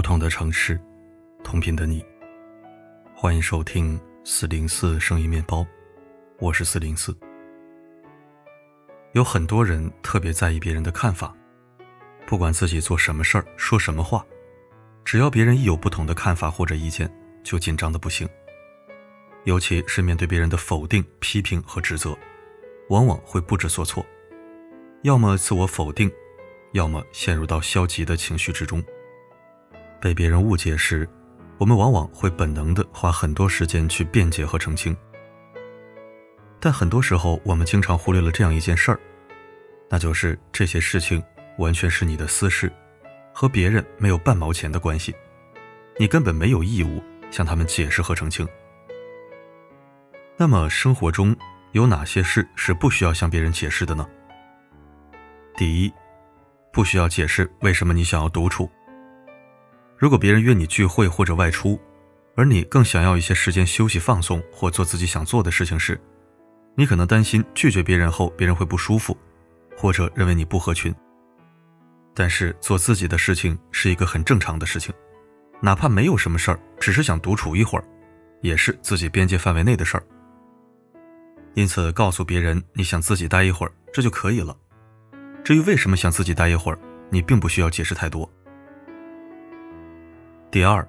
不同的城市，同频的你，欢迎收听四零四声音面包，我是四零四。有很多人特别在意别人的看法，不管自己做什么事儿、说什么话，只要别人一有不同的看法或者意见，就紧张的不行。尤其是面对别人的否定、批评和指责，往往会不知所措，要么自我否定，要么陷入到消极的情绪之中。被别人误解时，我们往往会本能的花很多时间去辩解和澄清。但很多时候，我们经常忽略了这样一件事儿，那就是这些事情完全是你的私事，和别人没有半毛钱的关系，你根本没有义务向他们解释和澄清。那么，生活中有哪些事是不需要向别人解释的呢？第一，不需要解释为什么你想要独处。如果别人约你聚会或者外出，而你更想要一些时间休息放松或做自己想做的事情时，你可能担心拒绝别人后别人会不舒服，或者认为你不合群。但是做自己的事情是一个很正常的事情，哪怕没有什么事儿，只是想独处一会儿，也是自己边界范围内的事儿。因此，告诉别人你想自己待一会儿，这就可以了。至于为什么想自己待一会儿，你并不需要解释太多。第二，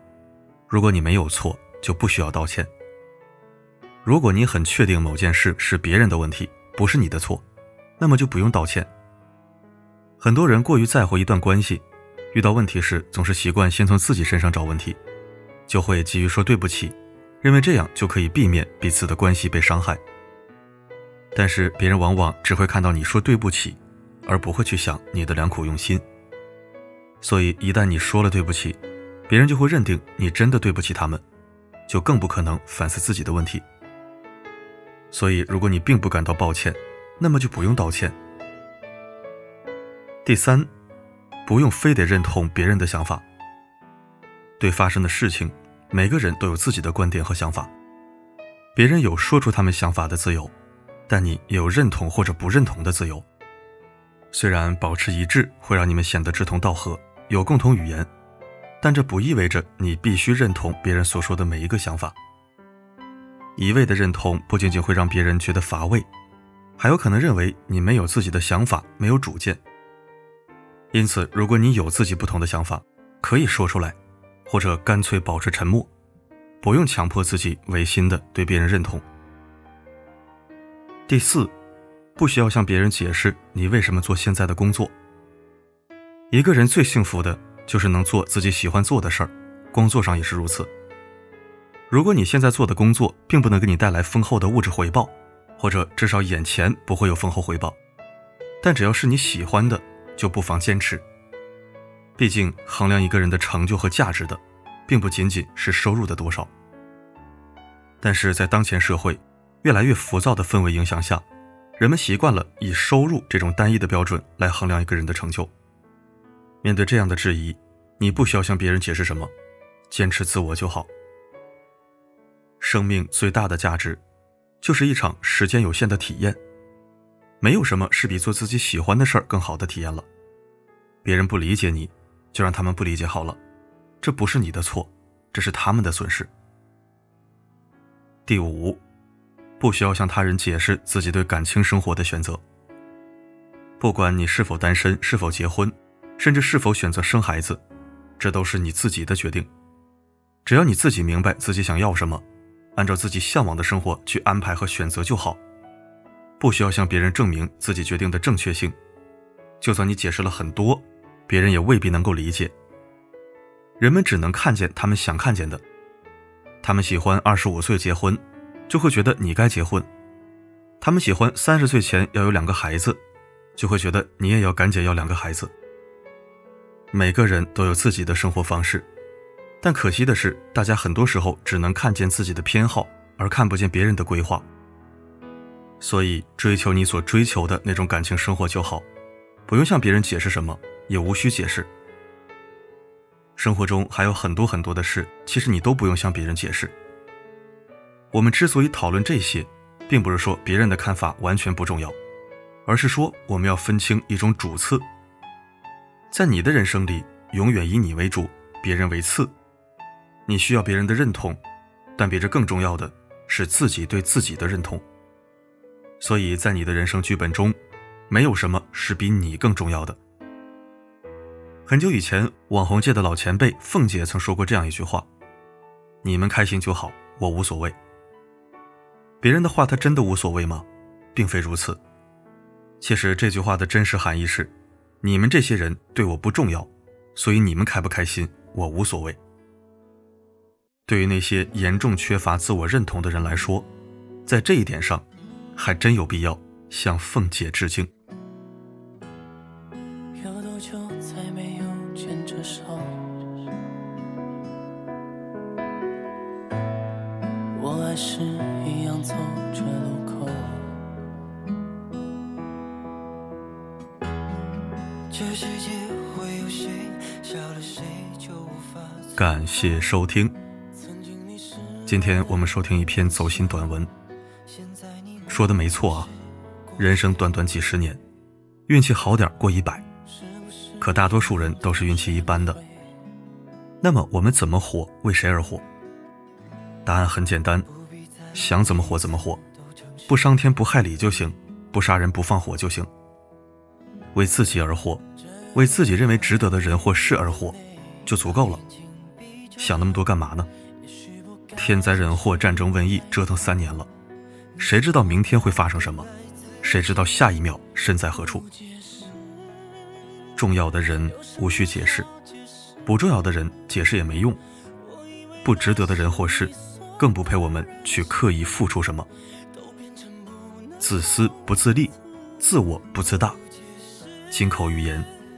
如果你没有错，就不需要道歉。如果你很确定某件事是别人的问题，不是你的错，那么就不用道歉。很多人过于在乎一段关系，遇到问题时总是习惯先从自己身上找问题，就会急于说对不起，认为这样就可以避免彼此的关系被伤害。但是别人往往只会看到你说对不起，而不会去想你的良苦用心。所以一旦你说了对不起，别人就会认定你真的对不起他们，就更不可能反思自己的问题。所以，如果你并不感到抱歉，那么就不用道歉。第三，不用非得认同别人的想法。对发生的事情，每个人都有自己的观点和想法，别人有说出他们想法的自由，但你也有认同或者不认同的自由。虽然保持一致会让你们显得志同道合，有共同语言。但这不意味着你必须认同别人所说的每一个想法。一味的认同不仅仅会让别人觉得乏味，还有可能认为你没有自己的想法，没有主见。因此，如果你有自己不同的想法，可以说出来，或者干脆保持沉默，不用强迫自己违心的对别人认同。第四，不需要向别人解释你为什么做现在的工作。一个人最幸福的。就是能做自己喜欢做的事儿，工作上也是如此。如果你现在做的工作并不能给你带来丰厚的物质回报，或者至少眼前不会有丰厚回报，但只要是你喜欢的，就不妨坚持。毕竟衡量一个人的成就和价值的，并不仅仅是收入的多少。但是在当前社会越来越浮躁的氛围影响下，人们习惯了以收入这种单一的标准来衡量一个人的成就。面对这样的质疑，你不需要向别人解释什么，坚持自我就好。生命最大的价值，就是一场时间有限的体验。没有什么是比做自己喜欢的事儿更好的体验了。别人不理解你，就让他们不理解好了，这不是你的错，这是他们的损失。第五，不需要向他人解释自己对感情生活的选择。不管你是否单身，是否结婚。甚至是否选择生孩子，这都是你自己的决定。只要你自己明白自己想要什么，按照自己向往的生活去安排和选择就好，不需要向别人证明自己决定的正确性。就算你解释了很多，别人也未必能够理解。人们只能看见他们想看见的。他们喜欢二十五岁结婚，就会觉得你该结婚；他们喜欢三十岁前要有两个孩子，就会觉得你也要赶紧要两个孩子。每个人都有自己的生活方式，但可惜的是，大家很多时候只能看见自己的偏好，而看不见别人的规划。所以，追求你所追求的那种感情生活就好，不用向别人解释什么，也无需解释。生活中还有很多很多的事，其实你都不用向别人解释。我们之所以讨论这些，并不是说别人的看法完全不重要，而是说我们要分清一种主次。在你的人生里，永远以你为主，别人为次。你需要别人的认同，但比这更重要的是自己对自己的认同。所以在你的人生剧本中，没有什么是比你更重要的。很久以前，网红界的老前辈凤姐曾说过这样一句话：“你们开心就好，我无所谓。”别人的话，他真的无所谓吗？并非如此。其实这句话的真实含义是：你们这些人对我不重要，所以你们开不开心，我无所谓。对于那些严重缺乏自我认同的人来说，在这一点上，还真有必要向凤姐致敬。有多久才没有牵着手？我还是一样走着路口感谢收听。今天我们收听一篇走心短文，说的没错啊。人生短短几十年，运气好点过一百，可大多数人都是运气一般的。那么我们怎么活？为谁而活？答案很简单，想怎么活怎么活，不伤天不害理就行，不杀人不放火就行。为自己而活，为自己认为值得的人或事而活，就足够了。想那么多干嘛呢？天灾人祸、战争瘟疫，折腾三年了，谁知道明天会发生什么？谁知道下一秒身在何处？重要的人无需解释，不重要的人解释也没用。不值得的人或事，更不配我们去刻意付出什么。自私不自利，自我不自大。金口玉言，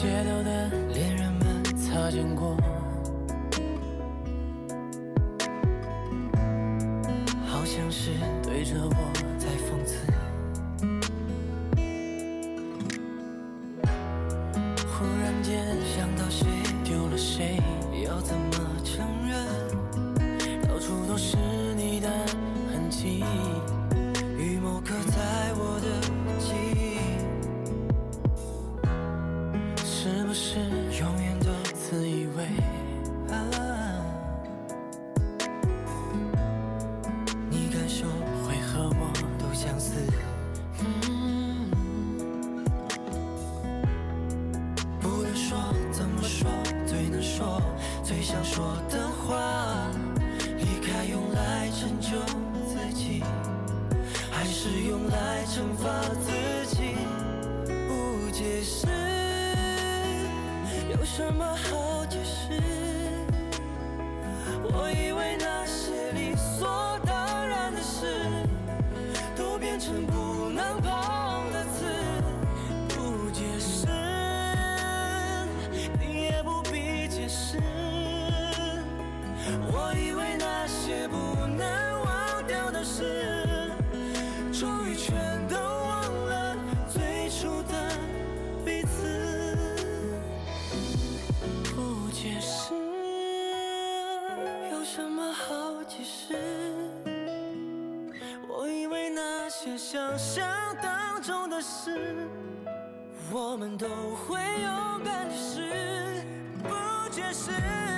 街头的恋人们擦肩过，好像是对着我在讽刺。忽然间想到谁丢了谁，要怎么承认？到处都是你的痕迹，雨某刻在是用来惩罚自己，不解释，有什么好解释？我以为那些理所当然的事，都变成不想象当中的事，我们都会勇敢的试，不解释。